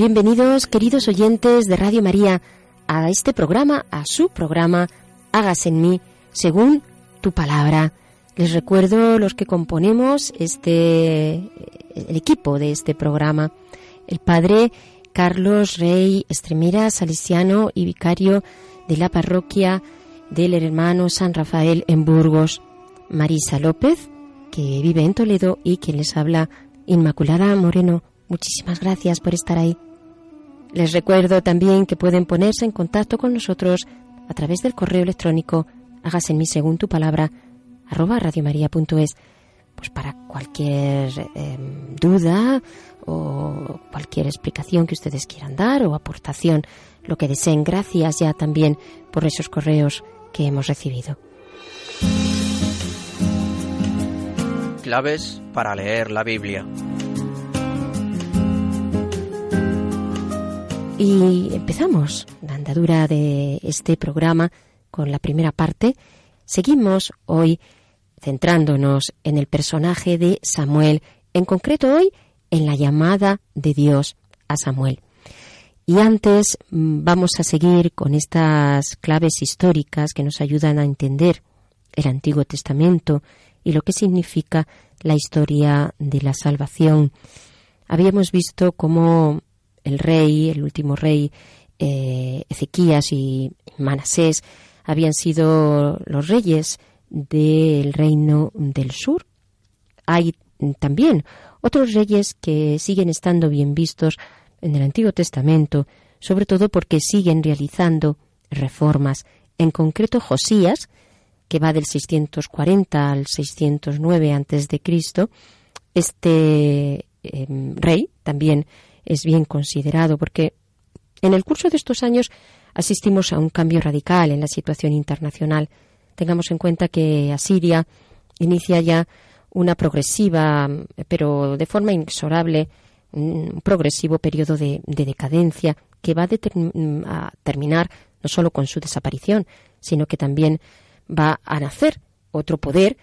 Bienvenidos, queridos oyentes de Radio María, a este programa, a su programa, Hágase en mí, según tu palabra. Les recuerdo los que componemos este el equipo de este programa. El padre Carlos Rey Estremera, salesiano y vicario de la parroquia del hermano San Rafael en Burgos. Marisa López, que vive en Toledo y quien les habla, Inmaculada Moreno. Muchísimas gracias por estar ahí. Les recuerdo también que pueden ponerse en contacto con nosotros a través del correo electrónico hágase en según tu palabra arroba radiomaria.es pues para cualquier eh, duda o cualquier explicación que ustedes quieran dar o aportación, lo que deseen. Gracias ya también por esos correos que hemos recibido. Claves para leer la Biblia. Y empezamos la andadura de este programa con la primera parte. Seguimos hoy centrándonos en el personaje de Samuel, en concreto hoy en la llamada de Dios a Samuel. Y antes mm, vamos a seguir con estas claves históricas que nos ayudan a entender el Antiguo Testamento y lo que significa la historia de la salvación. Habíamos visto cómo el rey, el último rey, eh, Ezequías y Manasés, habían sido los reyes del reino del sur. Hay también otros reyes que siguen estando bien vistos en el Antiguo Testamento, sobre todo porque siguen realizando reformas. En concreto, Josías, que va del 640 al 609 antes de Cristo, este em, rey también es bien considerado porque en el curso de estos años asistimos a un cambio radical en la situación internacional. Tengamos en cuenta que Asiria inicia ya una progresiva, pero de forma inexorable, un progresivo periodo de, de decadencia que va a terminar no solo con su desaparición, sino que también va a nacer otro poder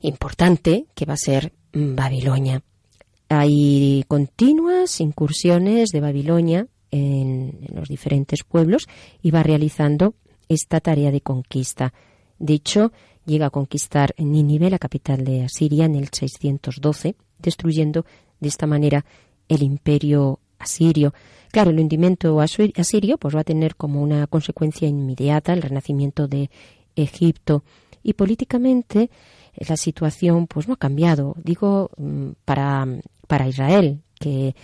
importante que va a ser Babilonia. Hay continuas incursiones de Babilonia en, los diferentes pueblos y va realizando esta tarea de conquista. De hecho, llega a conquistar Nínive, la capital de Asiria, en el 612, destruyendo de esta manera el imperio asirio. Claro, el hundimiento asirio pues, va a tener como una consecuencia inmediata el renacimiento de Egipto y políticamente eh, la situación pues no ha cambiado. Digo mm, para, para Israel, que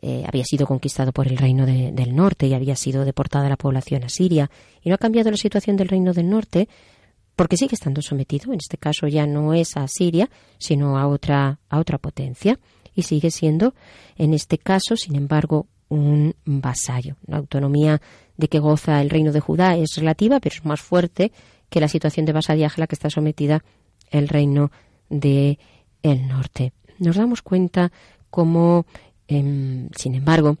eh, había sido conquistado por el reino de, del norte y había sido deportada la población asiria. Y no ha cambiado la situación del reino del norte porque sigue estando sometido. En este caso ya no es a Siria, sino a otra, a otra potencia. Y sigue siendo, en este caso, sin embargo, un vasallo. La autonomía de que goza el reino de Judá es relativa, pero es más fuerte que la situación de vasallaje a la que está sometida el reino de el norte. Nos damos cuenta cómo, eh, sin embargo,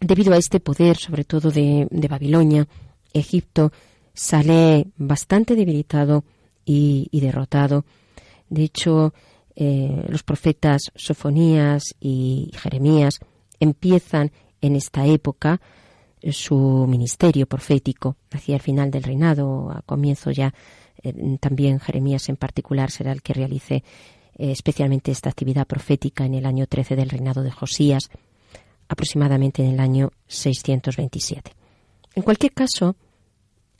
debido a este poder, sobre todo de, Babilonia, Egipto sale bastante debilitado y, derrotado. De hecho, eh, los profetas Sofonías y Jeremías empiezan en esta época su ministerio profético hacia el final del reinado, a comienzo ya eh, también Jeremías en particular será el que realice especialmente esta actividad profética en el año 13 del reinado de Josías, aproximadamente en el año 627. En cualquier caso,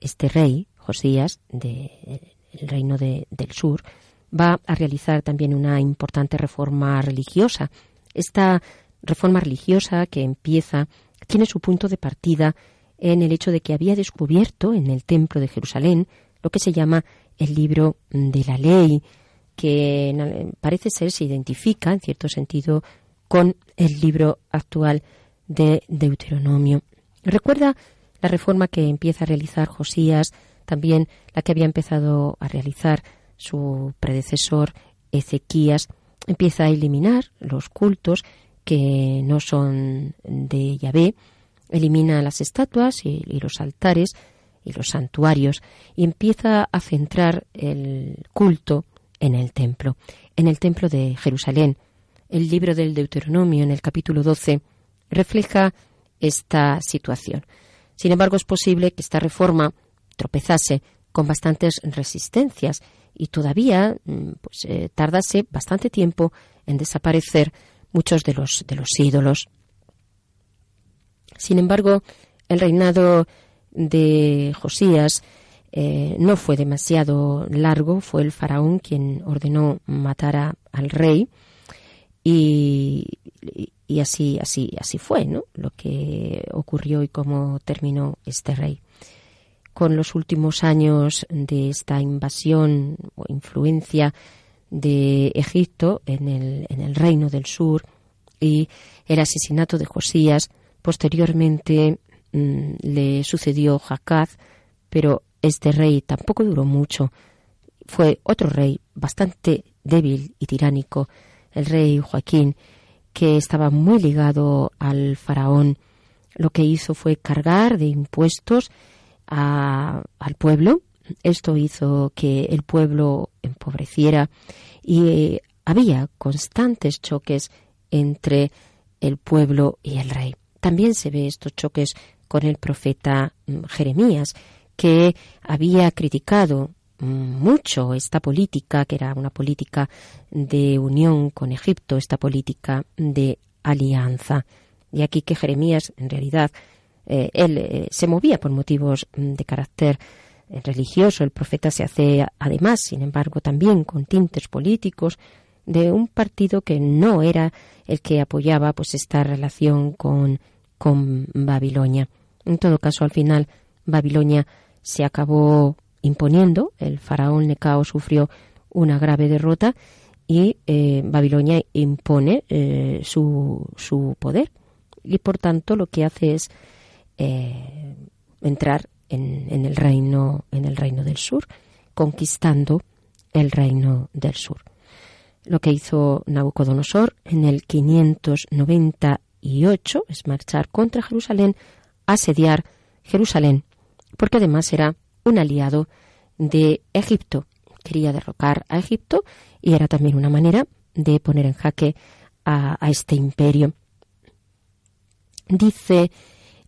este rey, Josías, del reino de, del sur, va a realizar también una importante reforma religiosa. Esta reforma religiosa que empieza tiene su punto de partida en el hecho de que había descubierto en el templo de Jerusalén lo que se llama el libro de la ley, que parece ser se identifica en cierto sentido con el libro actual de Deuteronomio. Recuerda la reforma que empieza a realizar Josías, también la que había empezado a realizar su predecesor Ezequías, empieza a eliminar los cultos que no son de Yahvé, elimina las estatuas y, y, los altares y los santuarios y empieza a centrar el culto en el templo, en el templo de Jerusalén. El libro del Deuteronomio, en el capítulo 12, refleja esta situación. Sin embargo, es posible que esta reforma tropezase con bastantes resistencias y todavía mm, pues, eh, tardase bastante tiempo en desaparecer muchos de los, de los ídolos. Sin embargo, el reinado de Josías eh, no fue demasiado largo, fue el faraón quien ordenó matar al rey y, así, así, así fue, ¿no? Lo que ocurrió y cómo terminó este rey con los últimos años de esta invasión o influencia de Egipto en el, en el reino del sur y el asesinato de Josías. Posteriormente mm, le sucedió Jacaz, pero este rey tampoco duró mucho. Fue otro rey bastante débil y tiránico, el rey Joaquín, que estaba muy ligado al faraón. Lo que hizo fue cargar de impuestos al pueblo. Esto hizo que el pueblo empobreciera y eh, había constantes choques entre el pueblo y el rey. También se ve estos choques con el profeta mm, Jeremías, que había criticado mucho esta política, que era una política de unión con Egipto, esta política de alianza. Y aquí que Jeremías, en realidad, eh, él eh, se movía por motivos mm, de carácter eh, religioso. El profeta se hace, además, sin embargo, también con tintes políticos de un partido que no era el que apoyaba pues esta relación con, con Babilonia. En todo caso, al final, Babilonia se acabó imponiendo. El faraón Necao sufrió una grave derrota y Babilonia impone su, su poder. Y por tanto, lo que hace es eh, entrar en, el reino, en el reino del sur, conquistando el reino del sur. Lo que hizo Nabucodonosor en el 598 es marchar contra Jerusalén, asediar Jerusalén, porque además era un aliado de Egipto. Quería derrocar a Egipto y era también una manera de poner en jaque a, este imperio. Dice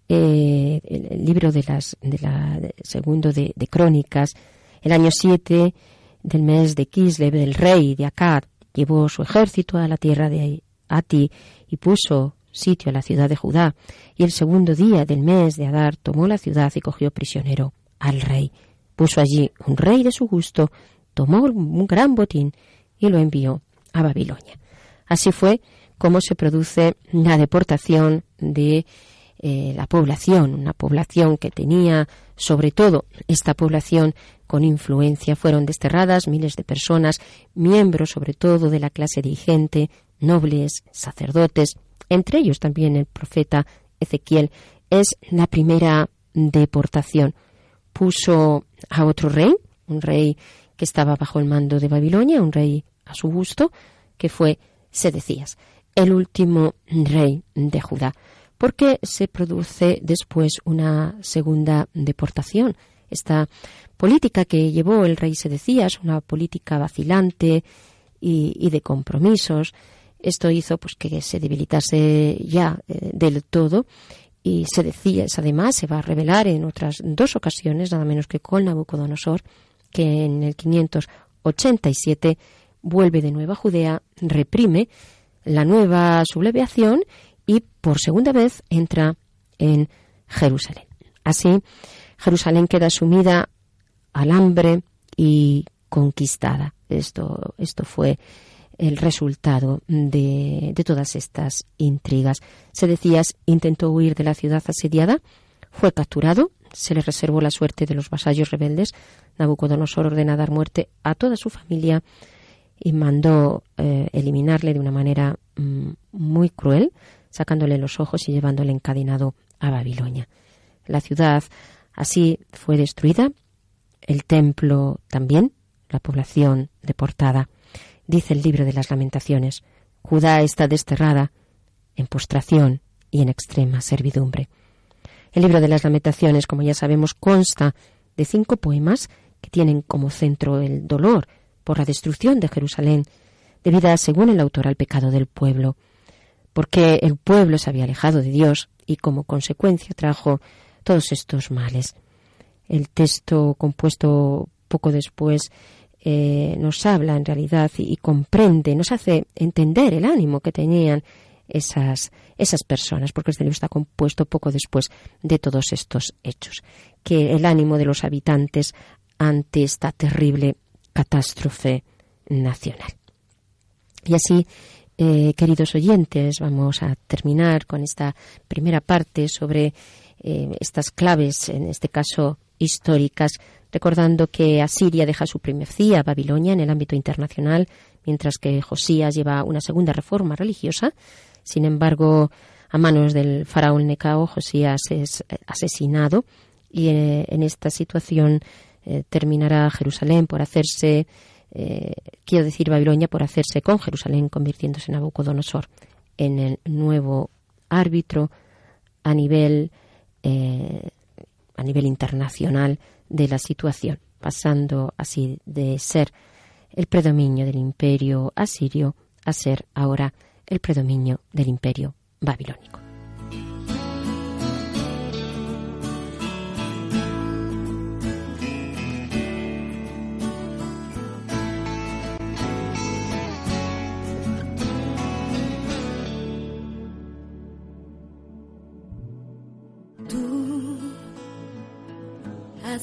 eh, el, libro de las de la segundo de, Crónicas, el año 7 del mes de Kislev, el rey de Akkad, llevó su ejército a la tierra de Ati y puso sitio a la ciudad de Judá, y el segundo día del mes de Adar tomó la ciudad y cogió prisionero al rey. Puso allí un rey de su gusto, tomó un gran botín y lo envió a Babilonia. Así fue como se produce la deportación de eh, la población, una población que tenía, sobre todo esta población con influencia, fueron desterradas miles de personas, miembros sobre todo de la clase dirigente, nobles, sacerdotes, entre ellos también el profeta Ezequiel, es la primera deportación. Puso a otro rey, un rey que estaba bajo el mando de Babilonia, un rey a su gusto, que fue Sedecías, el último rey de Judá porque se produce después una segunda deportación. Esta política que llevó el rey Sedecías, una política vacilante y, de compromisos, esto hizo pues que se debilitase ya eh, del todo y se decía, además se va a revelar en otras dos ocasiones, nada menos que con Nabucodonosor, que en el 587 vuelve de nuevo a Judea, reprime la nueva sublevación y por segunda vez entra en Jerusalén. Así, Jerusalén queda sumida al hambre y conquistada. Esto, esto fue el resultado de, de, todas estas intrigas. Se decía, intentó huir de la ciudad asediada, fue capturado, se le reservó la suerte de los vasallos rebeldes. Nabucodonosor ordena dar muerte a toda su familia y mandó eh, eliminarle de una manera mm, muy cruel, sacándole los ojos y llevándole encadenado a Babilonia. La ciudad así fue destruida, el templo también, la población deportada. Dice el libro de las lamentaciones, Judá está desterrada en postración y en extrema servidumbre. El libro de las lamentaciones, como ya sabemos, consta de cinco poemas que tienen como centro el dolor por la destrucción de Jerusalén, debida, según el autor, al pecado del pueblo, porque el pueblo se había alejado de Dios y como consecuencia trajo todos estos males. El texto compuesto poco después eh, nos habla en realidad y, comprende, nos hace entender el ánimo que tenían esas, esas personas, porque este libro está compuesto poco después de todos estos hechos, que el ánimo de los habitantes ante esta terrible catástrofe nacional. Y así, eh, queridos oyentes, vamos a terminar con esta primera parte sobre eh, estas claves, en este caso históricas, recordando que Asiria deja su primacía a Babilonia en el ámbito internacional, mientras que Josías lleva una segunda reforma religiosa. Sin embargo, a manos del faraón Necao, Josías es eh, asesinado y en esta situación eh, terminará Jerusalén por hacerse, eh, quiero decir Babilonia, por hacerse con Jerusalén, convirtiéndose en Nabucodonosor en el nuevo árbitro a nivel, eh, a nivel internacional de la situación, pasando así de ser el predominio del imperio asirio a ser ahora el predominio del imperio babilónico.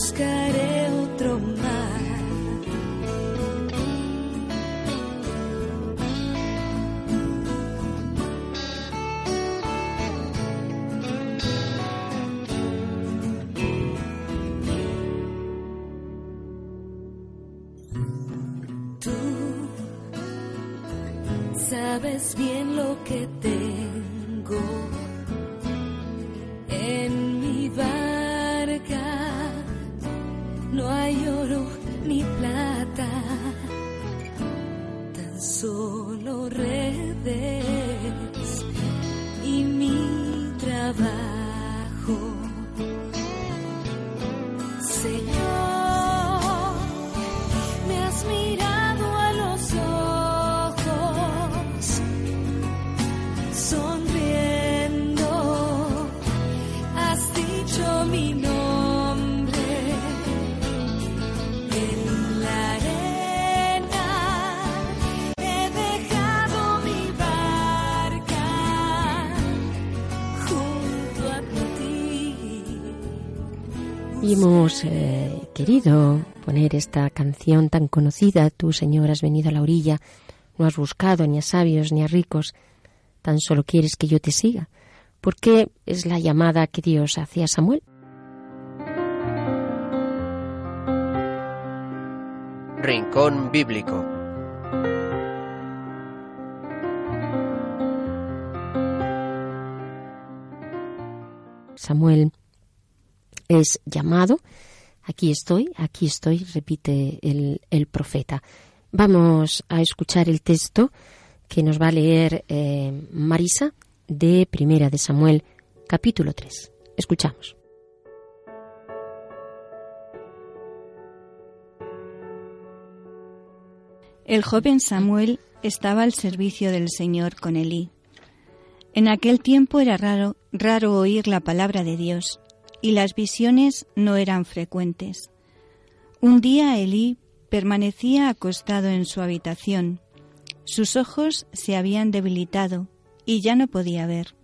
Buscaré otro mar. sabes bien lo que tengo hemos eh, querido poner esta canción tan conocida, Tú, Señor, has venido a la orilla, no has buscado ni a sabios ni a ricos, tan solo quieres que yo te siga, porque es la llamada que Dios hace a Samuel. Rincón Bíblico. Samuel es llamado, aquí estoy, aquí estoy, repite el, el profeta. Vamos a escuchar el texto que nos va a leer eh, Marisa de Primera de Samuel, capítulo 3. Escuchamos. El joven Samuel estaba al servicio del Señor con Elí. En aquel tiempo era raro, raro oír la palabra de Dios, y las visiones no eran frecuentes. Un día Elí permanecía acostado en su habitación. Sus ojos se habían debilitado y ya no podía ver.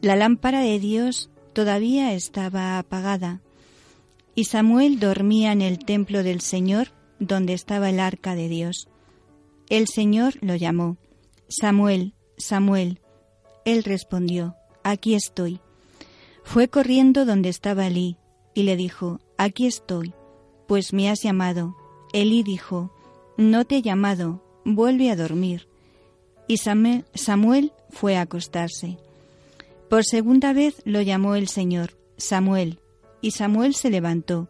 La lámpara de Dios todavía estaba apagada, y Samuel dormía en el templo del Señor donde estaba el arca de Dios. El Señor lo llamó, Samuel, Samuel. Él respondió, Aquí estoy. Fue corriendo donde estaba Elí y le dijo, Aquí estoy, pues me has llamado. Elí dijo, No te he llamado, vuelve a dormir. Y Samuel fue a acostarse. Por segunda vez lo llamó el Señor, Samuel, y Samuel se levantó.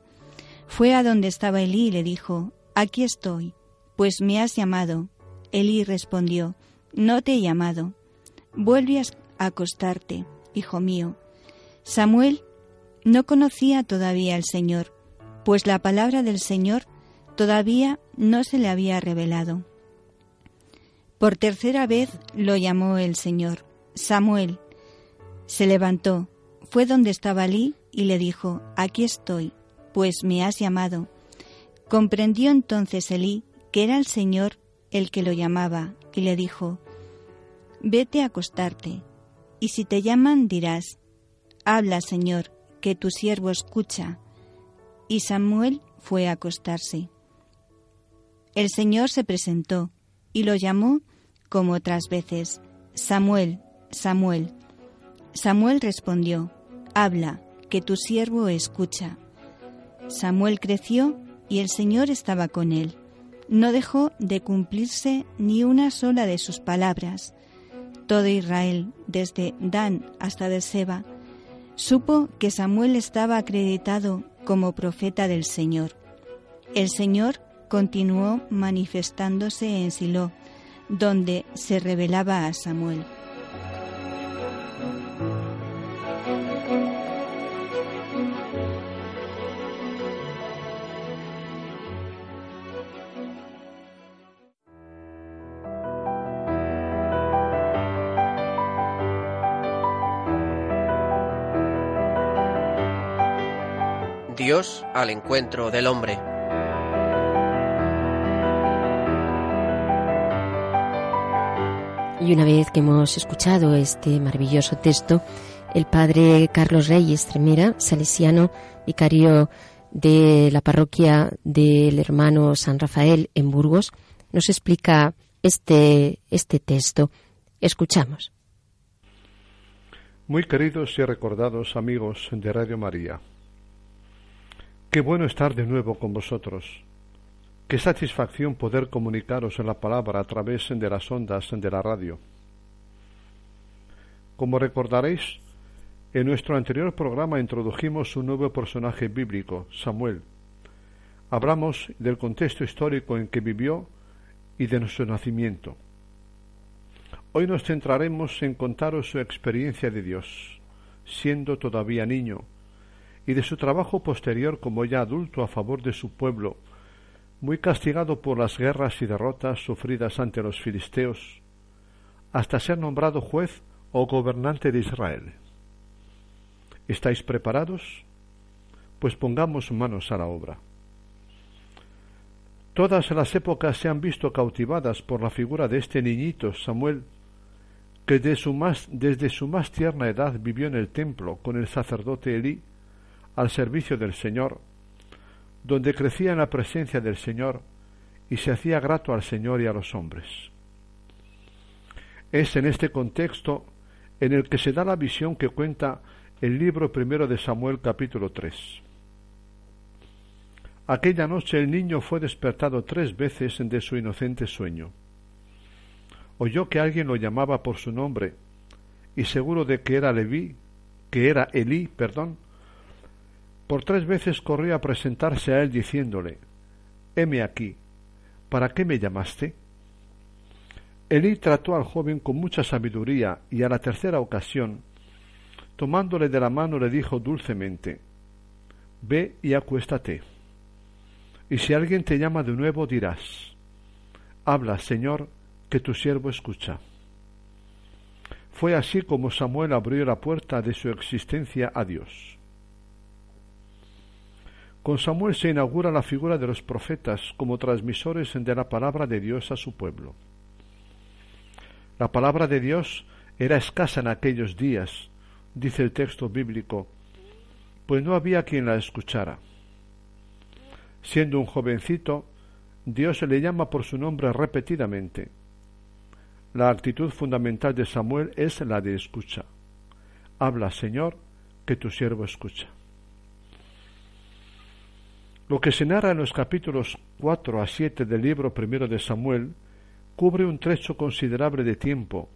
Fue a donde estaba Elí y le dijo, Aquí estoy, pues me has llamado. Elí respondió, No te he llamado. Vuelve a acostarte, hijo mío. Samuel no conocía todavía al Señor, pues la palabra del Señor todavía no se le había revelado. Por tercera vez lo llamó el Señor, Samuel. Se levantó, fue donde estaba Elí y le dijo, Aquí estoy, pues me has llamado. Comprendió entonces Elí que era el Señor el que lo llamaba y le dijo, Vete a acostarte, y si te llaman dirás, Habla, Señor, que tu siervo escucha. Y Samuel fue a acostarse. El Señor se presentó y lo llamó como otras veces, Samuel, Samuel. Samuel respondió, Habla, que tu siervo escucha. Samuel creció y el Señor estaba con él. No dejó de cumplirse ni una sola de sus palabras. Todo Israel, desde Dan hasta Seba, supo que Samuel estaba acreditado como profeta del Señor. El Señor continuó manifestándose en Silo, donde se revelaba a Samuel. Dios al encuentro del hombre. Y una vez que hemos escuchado este maravilloso texto, el padre Carlos Reyes Tremera, salesiano, vicario de la parroquia del hermano San Rafael en Burgos, nos explica este, este texto. Escuchamos. Muy queridos y recordados amigos de Radio María. Qué bueno estar de nuevo con vosotros. Qué satisfacción poder comunicaros en la palabra a través de las ondas de la radio. Como recordaréis, en nuestro anterior programa introdujimos un nuevo personaje bíblico, Samuel. Hablamos del contexto histórico en que vivió y de su nacimiento. Hoy nos centraremos en contaros su experiencia de Dios, siendo todavía niño, y de su trabajo posterior como ya adulto a favor de su pueblo, muy castigado por las guerras y derrotas sufridas ante los filisteos, hasta ser nombrado juez o gobernante de Israel. ¿Estáis preparados? Pues pongamos manos a la obra. Todas las épocas se han visto cautivadas por la figura de este niñito Samuel, que desde su más, desde su más tierna edad vivió en el templo con el sacerdote Elí, al servicio del Señor, donde crecía en la presencia del Señor y se hacía grato al Señor y a los hombres. Es en este contexto en el que se da la visión que cuenta el libro primero de Samuel capítulo 3. Aquella noche el niño fue despertado tres veces de su inocente sueño. Oyó que alguien lo llamaba por su nombre, y seguro de que era Leví, que era Elí, perdón, por tres veces corrió a presentarse a él diciéndole Heme aquí, ¿para qué me llamaste? Elí trató al joven con mucha sabiduría y a la tercera ocasión tomándole de la mano le dijo dulcemente, Ve y acuéstate. Y si alguien te llama de nuevo dirás, Habla, Señor, que tu siervo escucha. Fue así como Samuel abrió la puerta de su existencia a Dios. Con Samuel se inaugura la figura de los profetas como transmisores de la palabra de Dios a su pueblo. La palabra de Dios era escasa en aquellos días, dice el texto bíblico, pues no había quien la escuchara. Siendo un jovencito, Dios le llama por su nombre repetidamente, la actitud fundamental de Samuel es la de escucha. Habla, Señor, que tu siervo escucha. Lo que se narra en los capítulos 4 a 7 del libro primero de Samuel cubre un trecho considerable de tiempo,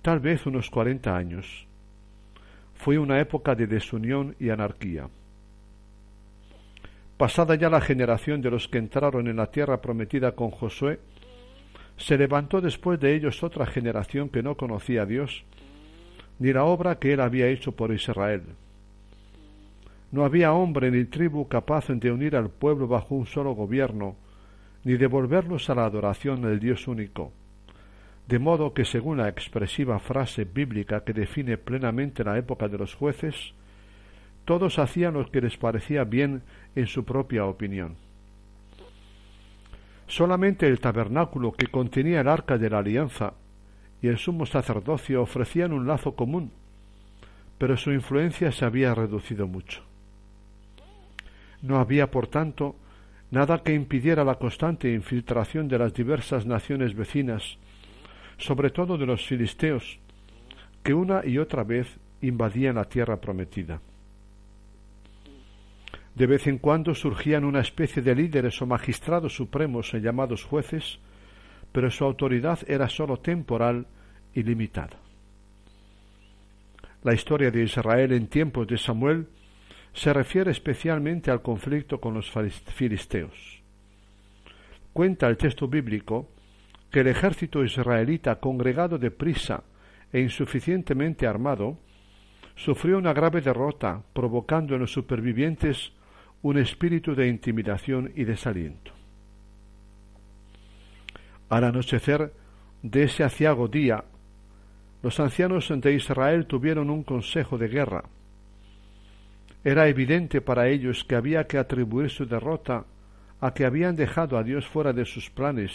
tal vez unos cuarenta años. Fue una época de desunión y anarquía. Pasada ya la generación de los que entraron en la tierra prometida con Josué, se levantó después de ellos otra generación que no conocía a Dios, ni la obra que él había hecho por Israel. No había hombre ni tribu capaz de unir al pueblo bajo un solo gobierno, ni devolverlos a la adoración del Dios único. De modo que, según la expresiva frase bíblica que define plenamente la época de los jueces, todos hacían lo que les parecía bien en su propia opinión. Solamente el tabernáculo que contenía el arca de la alianza y el sumo sacerdocio ofrecían un lazo común, pero su influencia se había reducido mucho. No había, por tanto, nada que impidiera la constante infiltración de las diversas naciones vecinas, sobre todo de los filisteos, que una y otra vez invadían la tierra prometida. De vez en cuando surgían una especie de líderes o magistrados supremos llamados jueces, pero su autoridad era sólo temporal y limitada. La historia de Israel en tiempos de Samuel se refiere especialmente al conflicto con los filisteos. Cuenta el texto bíblico que el ejército israelita, congregado de prisa e insuficientemente armado, sufrió una grave derrota, provocando en los supervivientes un espíritu de intimidación y desaliento. Al anochecer de ese aciago día, los ancianos de Israel tuvieron un consejo de guerra. Era evidente para ellos que había que atribuir su derrota a que habían dejado a Dios fuera de sus planes,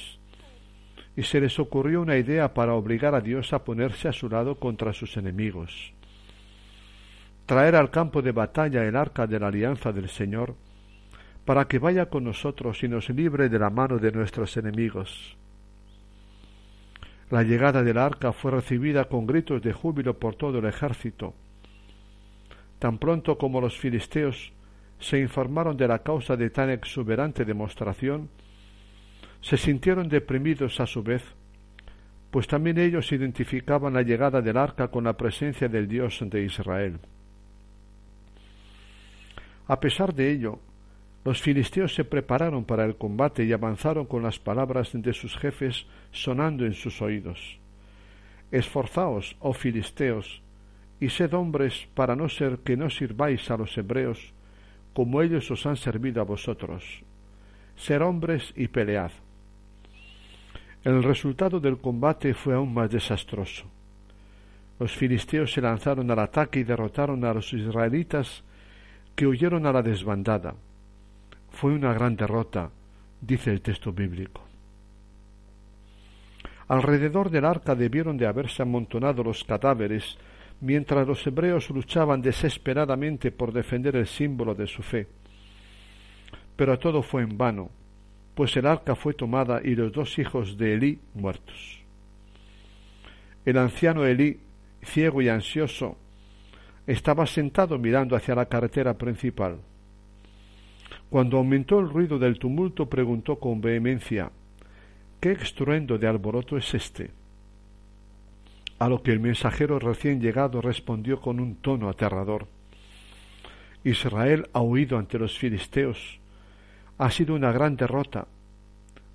y se les ocurrió una idea para obligar a Dios a ponerse a su lado contra sus enemigos traer al campo de batalla el arca de la alianza del Señor, para que vaya con nosotros y nos libre de la mano de nuestros enemigos. La llegada del arca fue recibida con gritos de júbilo por todo el ejército. Tan pronto como los filisteos se informaron de la causa de tan exuberante demostración, se sintieron deprimidos a su vez, pues también ellos identificaban la llegada del arca con la presencia del Dios de Israel. A pesar de ello, los filisteos se prepararon para el combate y avanzaron con las palabras de sus jefes sonando en sus oídos. Esforzaos, oh filisteos, y sed hombres para no ser que no sirváis a los hebreos como ellos os han servido a vosotros. Ser hombres y pelead. El resultado del combate fue aún más desastroso. Los filisteos se lanzaron al ataque y derrotaron a los israelitas que huyeron a la desbandada. Fue una gran derrota, dice el texto bíblico. Alrededor del arca debieron de haberse amontonado los cadáveres mientras los hebreos luchaban desesperadamente por defender el símbolo de su fe. Pero todo fue en vano, pues el arca fue tomada y los dos hijos de Elí muertos. El anciano Elí, ciego y ansioso, estaba sentado mirando hacia la carretera principal. Cuando aumentó el ruido del tumulto, preguntó con vehemencia ¿Qué estruendo de alboroto es este? A lo que el mensajero recién llegado respondió con un tono aterrador Israel ha huido ante los filisteos. Ha sido una gran derrota.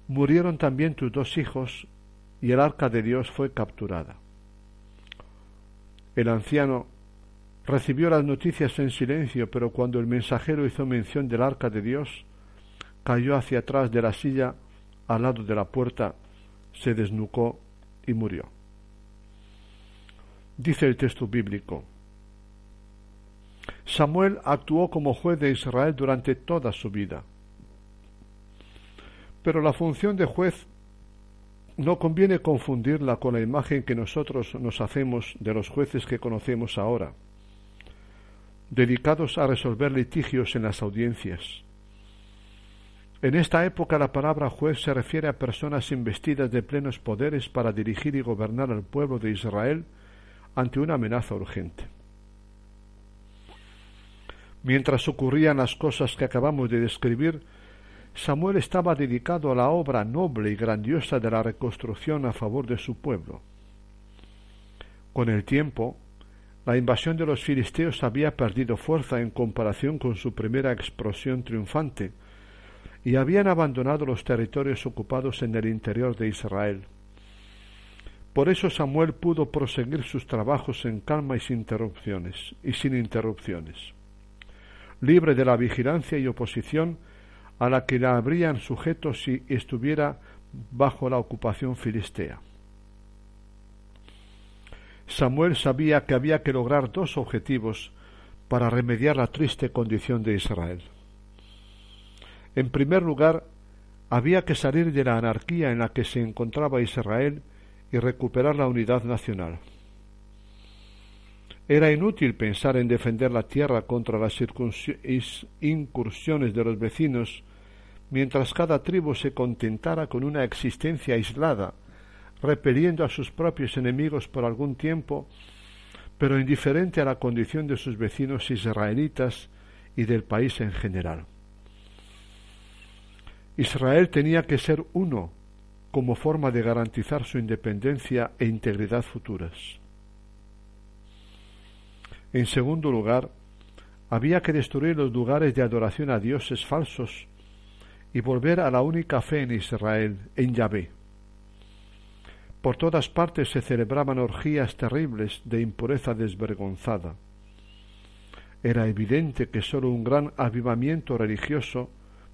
Murieron también tus dos hijos y el arca de Dios fue capturada. El anciano Recibió las noticias en silencio, pero cuando el mensajero hizo mención del arca de Dios, cayó hacia atrás de la silla al lado de la puerta, se desnucó y murió. Dice el texto bíblico, Samuel actuó como juez de Israel durante toda su vida. Pero la función de juez no conviene confundirla con la imagen que nosotros nos hacemos de los jueces que conocemos ahora, dedicados a resolver litigios en las audiencias. En esta época la palabra juez se refiere a personas investidas de plenos poderes para dirigir y gobernar al pueblo de Israel ante una amenaza urgente. Mientras ocurrían las cosas que acabamos de describir, Samuel estaba dedicado a la obra noble y grandiosa de la reconstrucción a favor de su pueblo. Con el tiempo, la invasión de los filisteos había perdido fuerza en comparación con su primera explosión triunfante, y habían abandonado los territorios ocupados en el interior de Israel. Por eso Samuel pudo proseguir sus trabajos en calma y sin interrupciones, y sin interrupciones. Libre de la vigilancia y oposición a la que la habrían sujeto si estuviera bajo la ocupación filistea. Samuel sabía que había que lograr dos objetivos para remediar la triste condición de Israel. En primer lugar, había que salir de la anarquía en la que se encontraba Israel y recuperar la unidad nacional. Era inútil pensar en defender la tierra contra las incursiones de los vecinos, mientras cada tribu se contentara con una existencia aislada, repeliendo a sus propios enemigos por algún tiempo, pero indiferente a la condición de sus vecinos israelitas y del país en general. Israel tenía que ser uno como forma de garantizar su independencia e integridad futuras. En segundo lugar, había que destruir los lugares de adoración a dioses falsos y volver a la única fe en Israel, en Yahvé. Por todas partes se celebraban orgías terribles de impureza desvergonzada. Era evidente que sólo un gran avivamiento religioso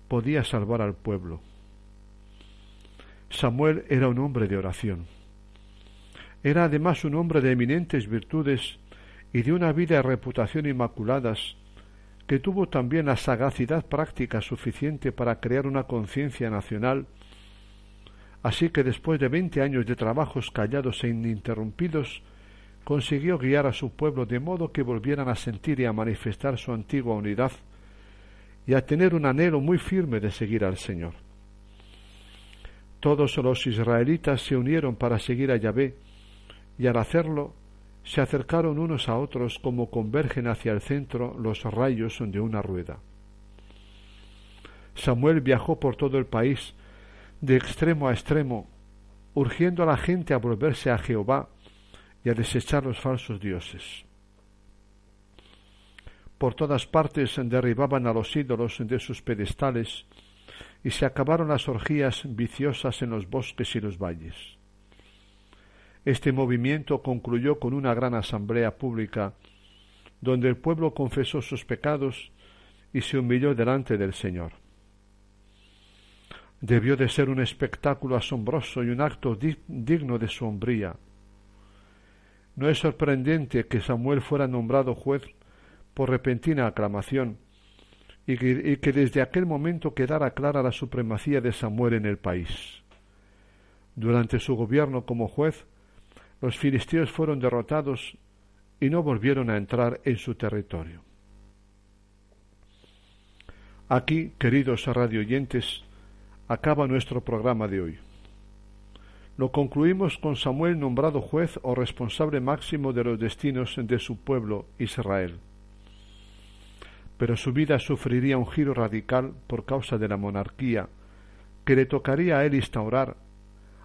podía salvar al pueblo. Samuel era un hombre de oración. Era además un hombre de eminentes virtudes y de una vida y reputación inmaculadas, que tuvo también la sagacidad práctica suficiente para crear una conciencia nacional, así que después de veinte años de trabajos callados e ininterrumpidos, consiguió guiar a su pueblo de modo que volvieran a sentir y a manifestar su antigua unidad y a tener un anhelo muy firme de seguir al Señor. Todos los israelitas se unieron para seguir a Yahvé, y al hacerlo se acercaron unos a otros como convergen hacia el centro los rayos de una rueda. Samuel viajó por todo el país, de extremo a extremo, urgiendo a la gente a volverse a Jehová y a desechar los falsos dioses. Por todas partes derribaban a los ídolos de sus pedestales y se acabaron las orgías viciosas en los bosques y los valles. Este movimiento concluyó con una gran asamblea pública, donde el pueblo confesó sus pecados y se humilló delante del Señor. Debió de ser un espectáculo asombroso y un acto digno de su hombría. No es sorprendente que Samuel fuera nombrado juez por repentina aclamación, y que, desde aquel momento quedara clara la supremacía de Samuel en el país. Durante su gobierno como juez, los filisteos fueron derrotados y no volvieron a entrar en su territorio. Aquí, queridos radioyentes, acaba nuestro programa de hoy. Lo concluimos con Samuel nombrado juez o responsable máximo de los destinos de su pueblo Israel pero su vida sufriría un giro radical por causa de la monarquía que le tocaría a él instaurar,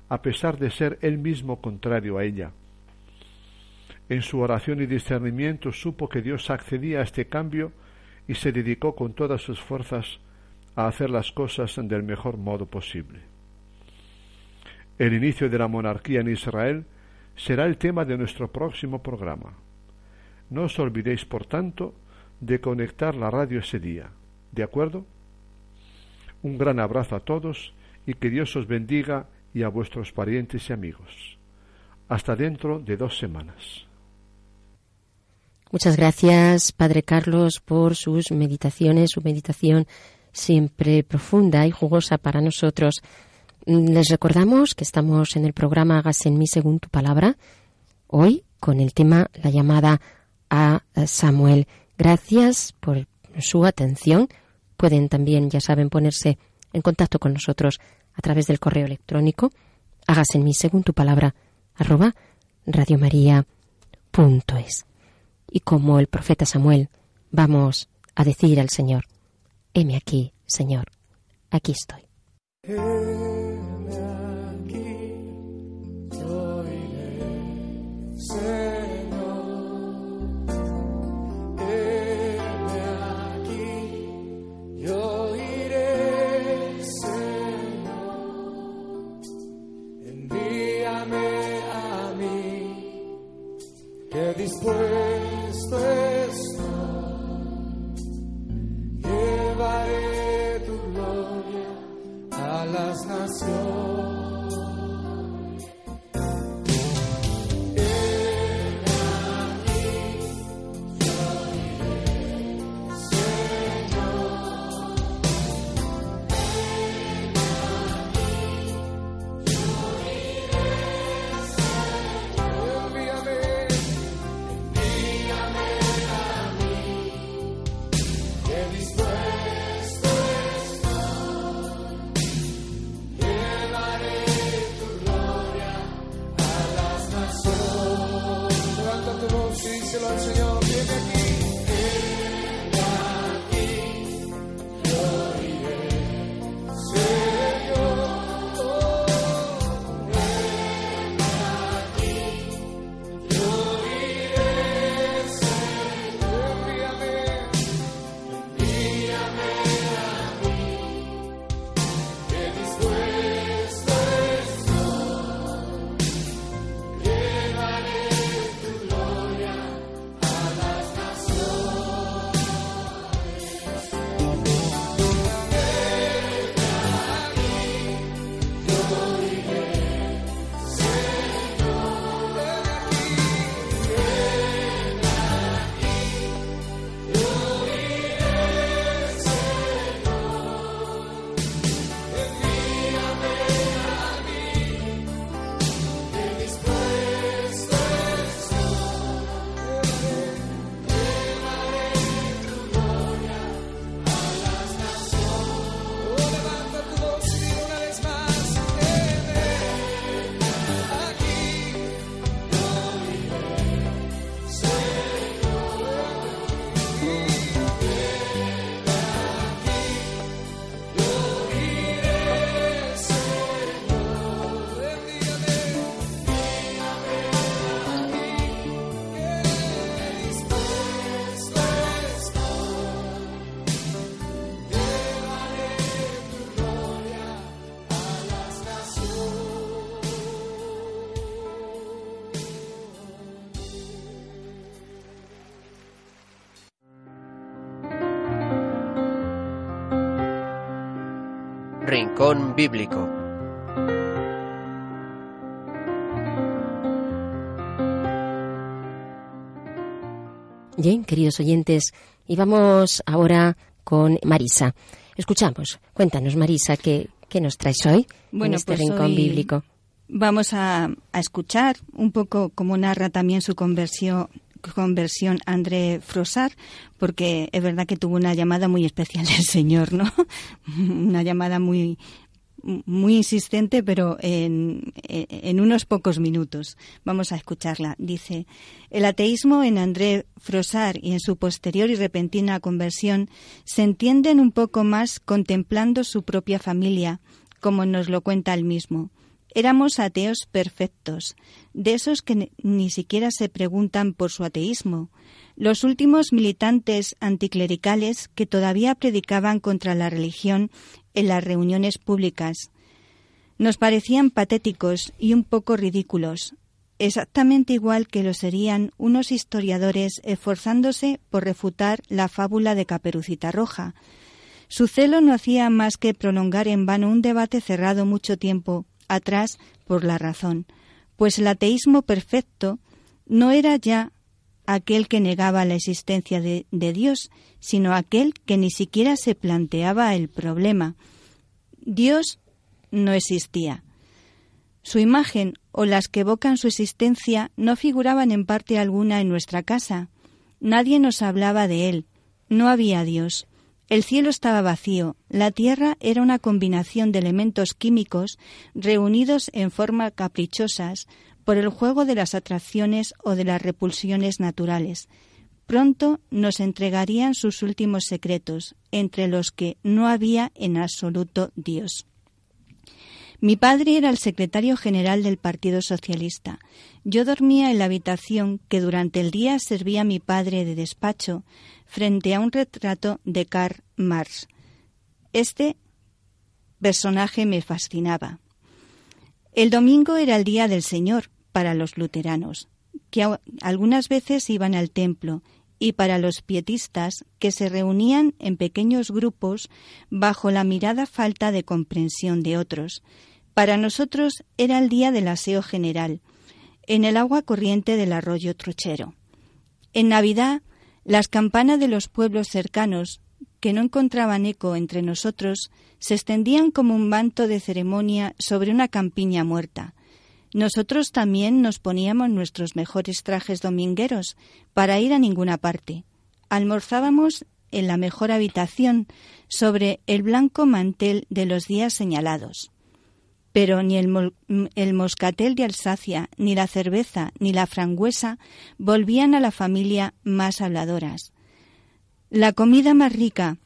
a pesar de ser él mismo contrario a ella. En su oración y discernimiento supo que Dios accedía a este cambio y se dedicó con todas sus fuerzas a hacer las cosas del mejor modo posible. El inicio de la monarquía en Israel será el tema de nuestro próximo programa. No os olvidéis, por tanto, de conectar la radio ese día. ¿De acuerdo? Un gran abrazo a todos y que Dios os bendiga y a vuestros parientes y amigos. Hasta dentro de dos semanas. Muchas gracias, Padre Carlos, por sus meditaciones, su meditación siempre profunda y jugosa para nosotros. Les recordamos que estamos en el programa Hagas en mí según tu palabra, hoy con el tema La llamada a Samuel. Gracias por su atención. Pueden también, ya saben, ponerse en contacto con nosotros a través del correo electrónico hagas en mí según tu palabra arroba radiomaria.es. Y como el profeta Samuel, vamos a decir al Señor, heme aquí, Señor, aquí estoy. Dispuesto estoy, llevaré tu gloria a las naciones. Rincón Bíblico. Bien, queridos oyentes, y vamos ahora con Marisa. Escuchamos. Cuéntanos, Marisa, ¿qué, qué nos traes hoy en este pues rincón hoy bíblico? Vamos a, a escuchar un poco cómo narra también su conversión conversión André Frosar, porque es verdad que tuvo una llamada muy especial del Señor, ¿no? una llamada muy muy insistente, pero en, en unos pocos minutos. Vamos a escucharla. Dice, el ateísmo en André Frosar y en su posterior y repentina conversión se entienden un poco más contemplando su propia familia, como nos lo cuenta él mismo. Éramos ateos perfectos, de esos que ni siquiera se preguntan por su ateísmo, los últimos militantes anticlericales que todavía predicaban contra la religión en las reuniones públicas. Nos parecían patéticos y un poco ridículos. exactamente igual que lo serían unos historiadores esforzándose por refutar la fábula de Caperucita Roja. Su celo no hacía más que prolongar en vano un debate cerrado mucho tiempo atrás por la razón, pues el ateísmo perfecto no era ya aquel que negaba la existencia de, Dios, sino aquel que ni siquiera se planteaba el problema. Dios no existía. Su imagen o las que evocan su existencia no figuraban en parte alguna en nuestra casa. Nadie nos hablaba de él. No había Dios. El cielo estaba vacío, la tierra era una combinación de elementos químicos reunidos en forma caprichosas por el juego de las atracciones o de las repulsiones naturales. Pronto nos entregarían sus últimos secretos, entre los que no había en absoluto Dios. Mi padre era el secretario general del Partido Socialista. Yo dormía en la habitación que durante el día servía mi padre de despacho frente a un retrato de Karl Marx. Este personaje me fascinaba. El domingo era el día del Señor para los luteranos, que algunas veces iban al templo, y para los pietistas, que se reunían en pequeños grupos bajo la mirada falta de comprensión de otros. Para nosotros era el día del aseo general, en el agua corriente del arroyo Trochero. En Navidad las campanas de los pueblos cercanos, que no encontraban eco entre nosotros, se extendían como un manto de ceremonia sobre una campiña muerta. Nosotros también nos poníamos nuestros mejores trajes domingueros para ir a ninguna parte. Almorzábamos en la mejor habitación sobre el blanco mantel de los días señalados pero ni el, moscatel de Alsacia, ni la cerveza, ni la frangüesa volvían a la familia más habladoras. La comida más rica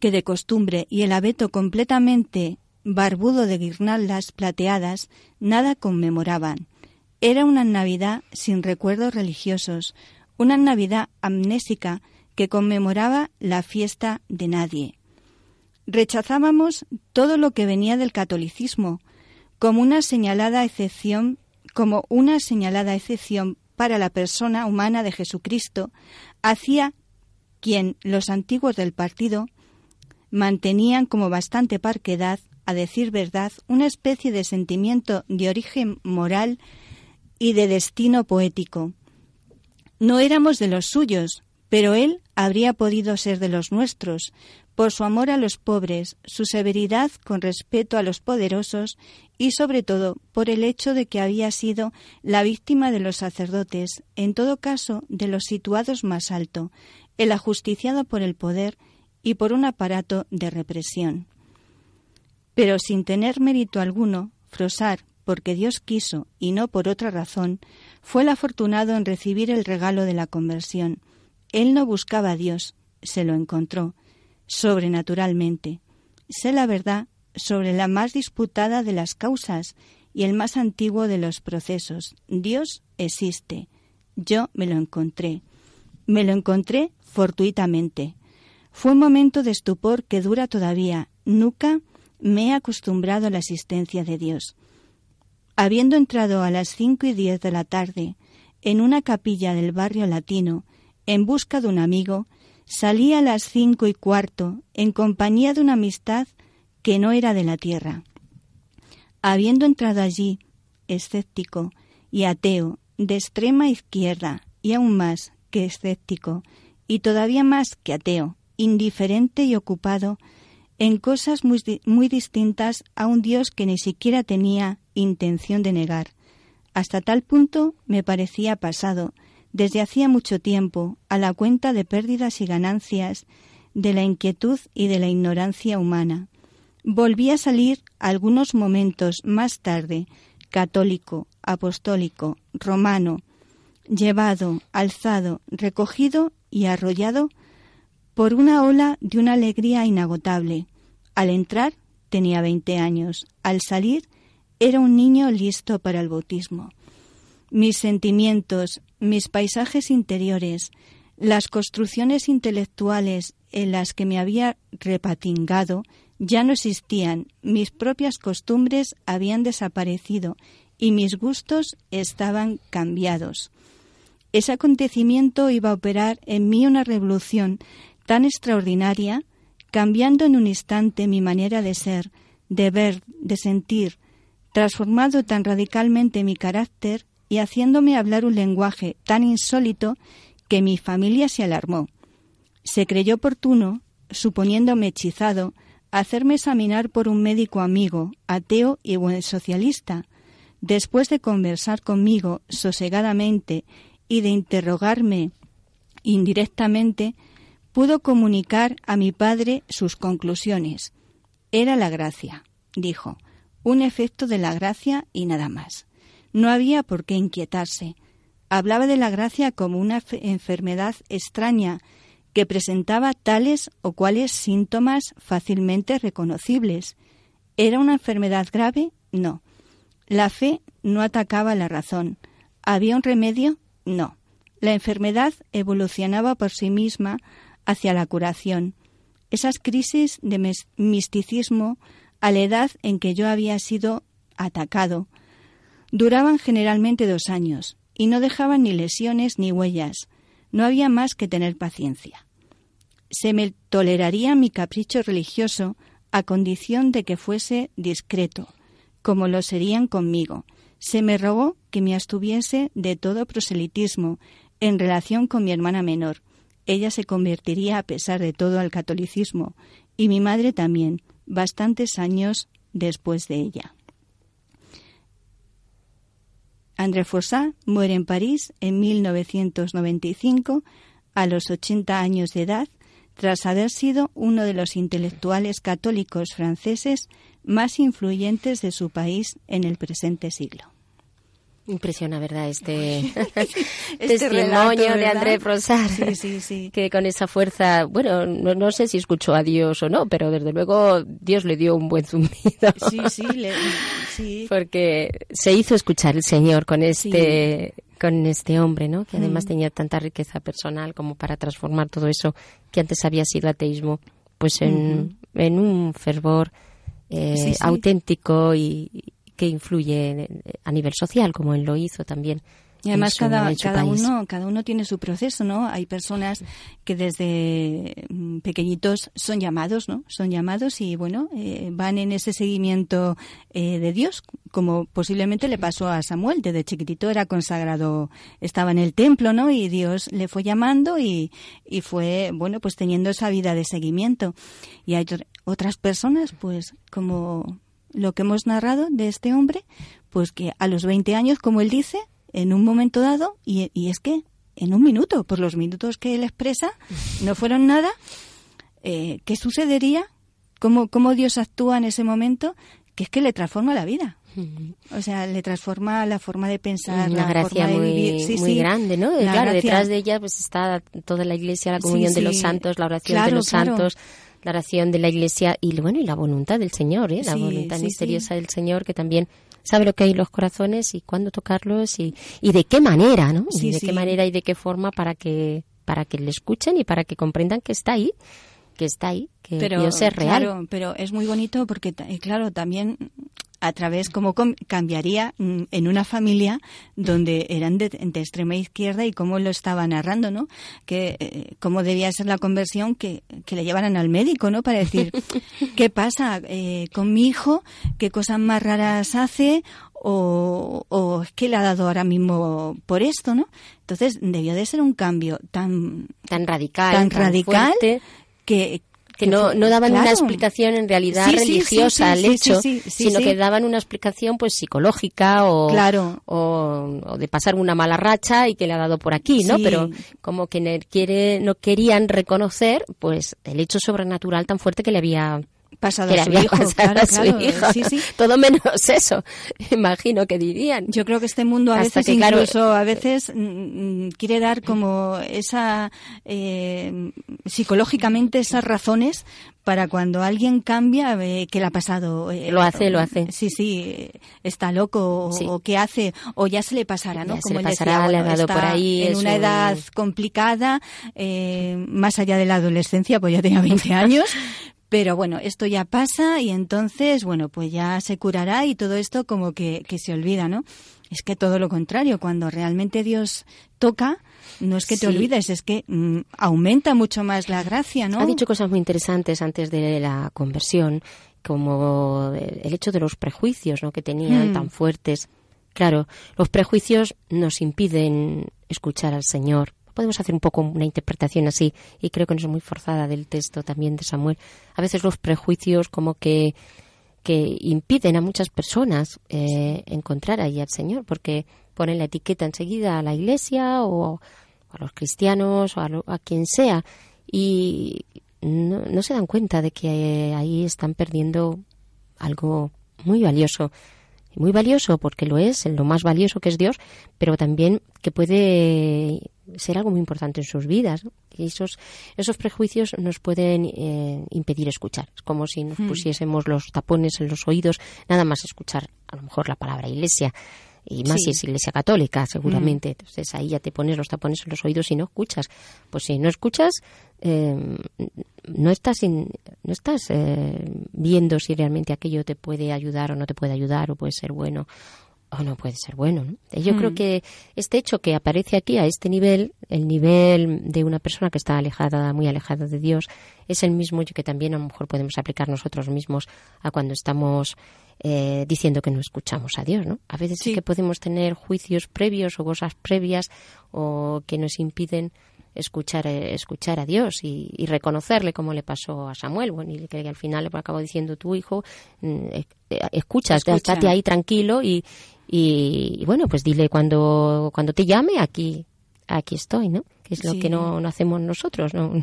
que de costumbre y el abeto completamente barbudo de guirnaldas plateadas nada conmemoraban. Era una Navidad sin recuerdos religiosos, una Navidad amnésica que conmemoraba la fiesta de nadie. Rechazábamos todo lo que venía del catolicismo, como una señalada excepción, como una señalada excepción para la persona humana de Jesucristo, hacía quien los antiguos del partido mantenían como bastante parquedad, a decir verdad, una especie de sentimiento de origen moral y de destino poético. No éramos de los suyos, pero él habría podido ser de los nuestros, por su amor a los pobres, su severidad con respeto a los poderosos y sobre todo por el hecho de que había sido la víctima de los sacerdotes, en todo caso de los situados más alto, el ajusticiado por el poder y por un aparato de represión. Pero sin tener mérito alguno, Frosar, porque Dios quiso y no por otra razón, fue el afortunado en recibir el regalo de la conversión. Él no buscaba a Dios, se lo encontró, sobrenaturalmente. Sé la verdad sobre la más disputada de las causas y el más antiguo de los procesos. Dios existe. Yo me lo encontré. Me lo encontré fortuitamente. Fue un momento de estupor que dura todavía. Nunca me he acostumbrado a la existencia de Dios. Habiendo entrado a las cinco y diez de la tarde en una capilla del barrio latino en busca de un amigo, Salí a las cinco y cuarto en compañía de una amistad que no era de la tierra. Habiendo entrado allí, escéptico y ateo, de extrema izquierda y aún más que escéptico, y todavía más que ateo, indiferente y ocupado en cosas muy, muy distintas a un Dios que ni siquiera tenía intención de negar. Hasta tal punto me parecía pasado desde hacía mucho tiempo a la cuenta de pérdidas y ganancias, de la inquietud y de la ignorancia humana. Volví a salir algunos momentos más tarde, católico, apostólico, romano, llevado, alzado, recogido y arrollado por una ola de una alegría inagotable. Al entrar tenía veinte años, al salir era un niño listo para el bautismo. Mis sentimientos, mis paisajes interiores, las construcciones intelectuales en las que me había repatingado ya no existían, mis propias costumbres habían desaparecido y mis gustos estaban cambiados. Ese acontecimiento iba a operar en mí una revolución tan extraordinaria, cambiando en un instante mi manera de ser, de ver, de sentir, transformando tan radicalmente mi carácter y haciéndome hablar un lenguaje tan insólito que mi familia se alarmó. Se creyó oportuno, suponiéndome hechizado, hacerme examinar por un médico amigo, ateo y buen socialista. Después de conversar conmigo sosegadamente y de interrogarme indirectamente, pudo comunicar a mi padre sus conclusiones. Era la gracia, dijo, un efecto de la gracia y nada más. No había por qué inquietarse. Hablaba de la gracia como una enfermedad extraña que presentaba tales o cuales síntomas fácilmente reconocibles. ¿Era una enfermedad grave? No. La fe no atacaba la razón. ¿Había un remedio? No. La enfermedad evolucionaba por sí misma hacia la curación. Esas crisis de misticismo a la edad en que yo había sido atacado duraban generalmente dos años y no dejaban ni lesiones ni huellas. No había más que tener paciencia. Se me toleraría mi capricho religioso a condición de que fuese discreto, como lo serían conmigo. Se me rogó que me abstuviese de todo proselitismo en relación con mi hermana menor, ella se convertiría a pesar de todo al catolicismo y mi madre también, bastantes años después de ella. André Fossat muere en París en 1995 a los 80 años de edad tras haber sido uno de los intelectuales católicos franceses más influyentes de su país en el presente siglo. Impresiona, ¿verdad? Este, este testimonio de André Prosar. Sí, sí, sí. Que con esa fuerza, bueno, no, sé si escuchó a Dios o no, pero desde luego Dios le dio un buen zumbido. Sí, sí, sí. Porque se hizo escuchar el Señor con este, con este hombre, ¿no? Que además mm. tenía tanta riqueza personal como para transformar todo eso que antes había sido ateísmo, pues en, en un fervor eh, auténtico y, que influye a nivel social, como él lo hizo también. Y además cada, cada uno cada uno tiene su proceso, ¿no? Hay personas que desde mm, pequeñitos son llamados, ¿no? Son llamados y bueno eh, van en ese seguimiento eh, de Dios, como posiblemente le pasó a Samuel. Desde chiquitito era consagrado, estaba en el templo, ¿no? Y Dios le fue llamando y, y fue bueno pues teniendo esa vida de seguimiento. Y hay otras personas, pues como lo que hemos narrado de este hombre, pues que a los 20 años, como él dice, en un momento dado, y, es que en un minuto, por los minutos que él expresa, no fueron nada, eh, ¿qué sucedería? ¿Cómo, ¿Cómo Dios actúa en ese momento? Que es que le transforma la vida. O sea, le transforma la forma de pensar, una la gracia forma muy, de vivir. muy grande, ¿no? claro, detrás de ella pues está toda la iglesia, la comunión de los santos, la oración de los santos, la oración de la Iglesia y bueno y la voluntad del Señor, ¿eh? la voluntad misteriosa del Señor que también sabe lo que hay en los corazones y cuándo tocarlos y, y de qué manera, ¿no? y de qué manera y de qué forma para que para que le escuchen y para que comprendan que está ahí, que está ahí, que Dios es real. Claro, pero es muy bonito porque claro, también a través cómo cambiaría mm, en una familia donde eran de, extrema izquierda y cómo lo estaba narrando, ¿no? Que eh, cómo debía ser la conversión que, que, le llevaran al médico, ¿no? Para decir, ¿qué pasa eh, con mi hijo? ¿Qué cosas más raras hace? O, o, que le ha dado ahora mismo por esto, ¿no? Entonces debió de ser un cambio tan tan radical, tan, radical que, que no, no daban una explicación en realidad religiosa al hecho, sino que daban una explicación pues psicológica o, claro. o, de pasar una mala racha y que le ha dado por aquí, ¿no? Pero como que quiere, no querían reconocer pues el hecho sobrenatural tan fuerte que le había pasado a su hijo, claro, Sí, sí. Todo menos eso, imagino que dirían. Yo creo que este mundo a veces, incluso a veces mm, mm, quiere dar como esa, eh, psicológicamente esas razones para cuando alguien cambia, eh, ¿qué le ha pasado? Eh, lo hace, lo hace. Sí, sí, está loco o, qué hace, o ya se le pasará, ¿no? Como le pasará, le ha dado por ahí. En una edad complicada, más allá de la adolescencia, pues ya tenía 20 años, Pero bueno, esto ya pasa y entonces, bueno, pues ya se curará y todo esto como que, que se olvida, ¿no? Es que todo lo contrario, cuando realmente Dios toca, no es que te Sí. olvides, es que mm, aumenta mucho más la gracia, ¿no? Ha dicho cosas muy interesantes antes de la conversión, como el hecho de los prejuicios ¿no? que tenían Mm. tan fuertes. Claro, los prejuicios nos impiden escuchar al Señor. Podemos hacer un poco una interpretación así, y creo que no es muy forzada del texto también de Samuel. A veces los prejuicios como que, que impiden a muchas personas eh, encontrar ahí al Señor, porque ponen la etiqueta enseguida a la iglesia o a los cristianos o a, lo- a quien sea y no, no se dan cuenta de que eh, ahí están perdiendo algo muy valioso. Muy valioso porque lo es, lo más valioso que es Dios, pero también que puede ser algo muy importante en sus vidas. ¿no? Y esos, esos prejuicios nos pueden eh, impedir escuchar. Es como si nos pusiésemos los tapones en los oídos, nada más escuchar a lo mejor la palabra iglesia. Y más Sí. si es iglesia católica, seguramente. Entonces ahí ya te pones los tapones en los oídos y no escuchas. Pues si no escuchas, eh, no estás, in- no estás eh, viendo si realmente aquello te puede ayudar o no te puede ayudar o puede ser bueno o no puede ser bueno. ¿no? Yo creo que este hecho que aparece aquí a este nivel, el nivel de una persona que está alejada, muy alejada de Dios, es el mismo que también a lo mejor podemos aplicar nosotros mismos a cuando estamos eh, diciendo que no escuchamos a Dios, ¿no? A veces sí. Sí. que podemos tener juicios previos o cosas previas o que nos impiden escuchar eh, escuchar a Dios y, y reconocerle como le pasó a Samuel bueno y que al final le acabó diciendo tu hijo mm, eh, eh, escucha, Escucha. estate ahí tranquilo y, y, y bueno pues dile cuando cuando te llame aquí aquí estoy no que es lo Sí. que no, no hacemos nosotros no,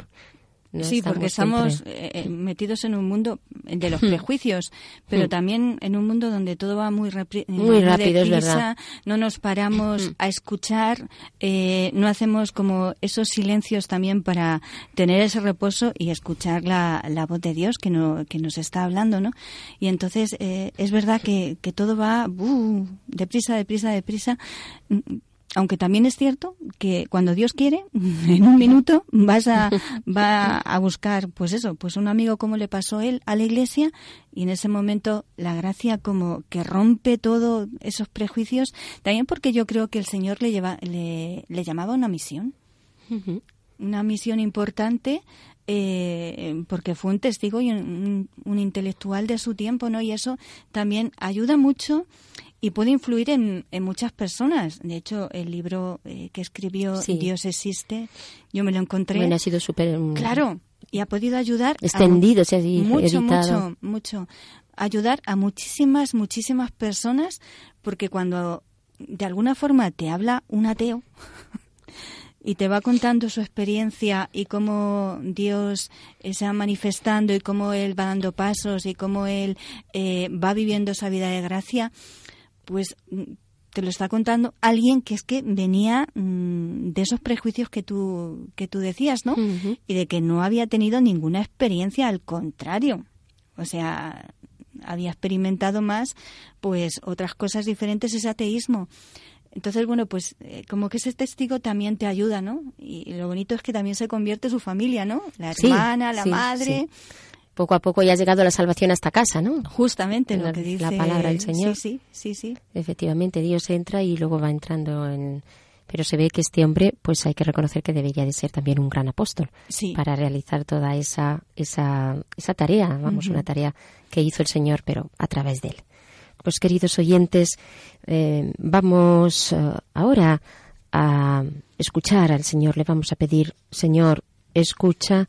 No sí, porque estamos eh, eh, metidos en un mundo de los prejuicios, pero Hmm. también en un mundo donde todo va muy, repri- Muy rápido, es deprisa, verdad. No nos paramos Hmm. a escuchar, eh, no hacemos como esos silencios también para tener ese reposo y escuchar la, la voz de Dios que, no, que nos está hablando, ¿no? Y entonces eh, es verdad que, que todo va uh, deprisa, deprisa, deprisa. Aunque también es cierto que cuando Dios quiere, en un minuto vas a, va a buscar, pues eso, pues un amigo como le pasó él a la iglesia y en ese momento la gracia como que rompe todo esos prejuicios, también porque yo creo que el Señor le, lleva, le, le llamaba una misión, una misión importante eh, porque fue un testigo y un, un intelectual de su tiempo, ¿no? Y eso también ayuda mucho y puede influir en, en muchas personas. De hecho, el libro eh, que escribió Sí. Dios existe, yo me lo encontré. Bueno, ha sido súper mm, Claro, y ha podido ayudar a extendido, se ha mucho, editado. mucho, mucho. Ayudar a muchísimas, muchísimas personas, porque cuando de alguna forma te habla un ateo y te va contando su experiencia y cómo Dios eh, se va manifestando y cómo Él va dando pasos y cómo Él eh, va viviendo esa vida de gracia, pues mm, te lo está contando alguien que es que venía mm, de esos prejuicios que tú, que tú decías, ¿no? Y de que no había tenido ninguna experiencia, al contrario. O sea, había experimentado más pues otras cosas diferentes ese ateísmo. Entonces, bueno, pues eh, como que ese testigo también te ayuda, ¿no? Y lo bonito es que también se convierte su familia, ¿no? La Sí, hermana, la sí, madre, sí. Poco a poco ya ha llegado la salvación hasta casa, ¿no? justamente La- lo que dice la palabra del Señor. Sí, sí, sí, sí. Efectivamente, Dios entra y luego va entrando en... Pero se ve que este hombre, pues hay que reconocer que debería de ser también un gran apóstol Sí. para realizar toda esa, esa, esa tarea, vamos, una tarea que hizo el Señor, pero a través de él. Pues queridos oyentes, eh, vamos eh, ahora a escuchar al Señor, le vamos a pedir, Señor, escucha,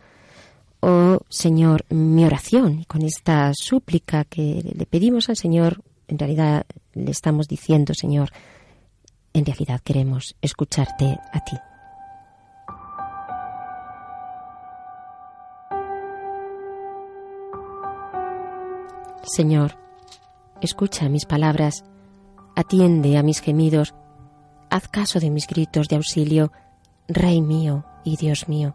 oh Señor, mi oración. Con esta súplica que le pedimos al Señor, en realidad le estamos diciendo, Señor, en realidad queremos escucharte a ti. Señor, escucha mis palabras, atiende a mis gemidos, haz caso de mis gritos de auxilio, Rey mío y Dios mío.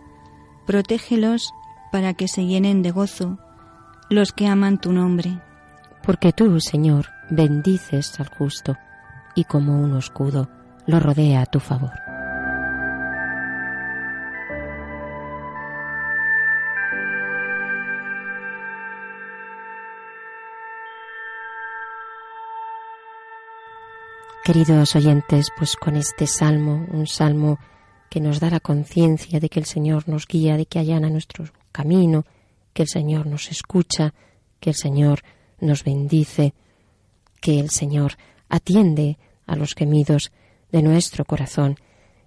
Protégelos para que se llenen de gozo los que aman tu nombre. Porque tú, Señor, bendices al justo, y como un escudo lo rodea a tu favor. Queridos oyentes, pues con este salmo, un salmo que nos da la conciencia de que el Señor nos guía, de que allana nuestro camino, que el Señor nos escucha, que el Señor nos bendice, que el Señor atiende a los gemidos de nuestro corazón.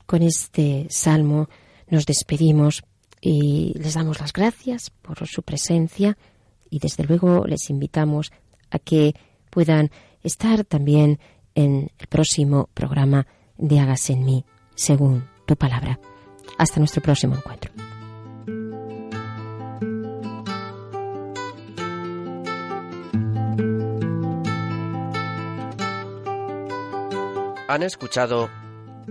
Con este salmo nos despedimos y les damos las gracias por su presencia y desde luego les invitamos a que puedan estar también en el próximo programa de Hagas en mí, según tu palabra. Hasta nuestro próximo encuentro. Han escuchado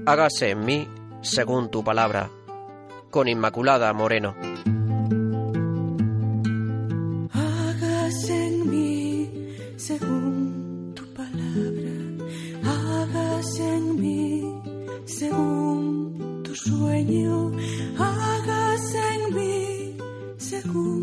Hágase en mí según tu palabra, con Inmaculada Moreno. Sueño, hágase en mí según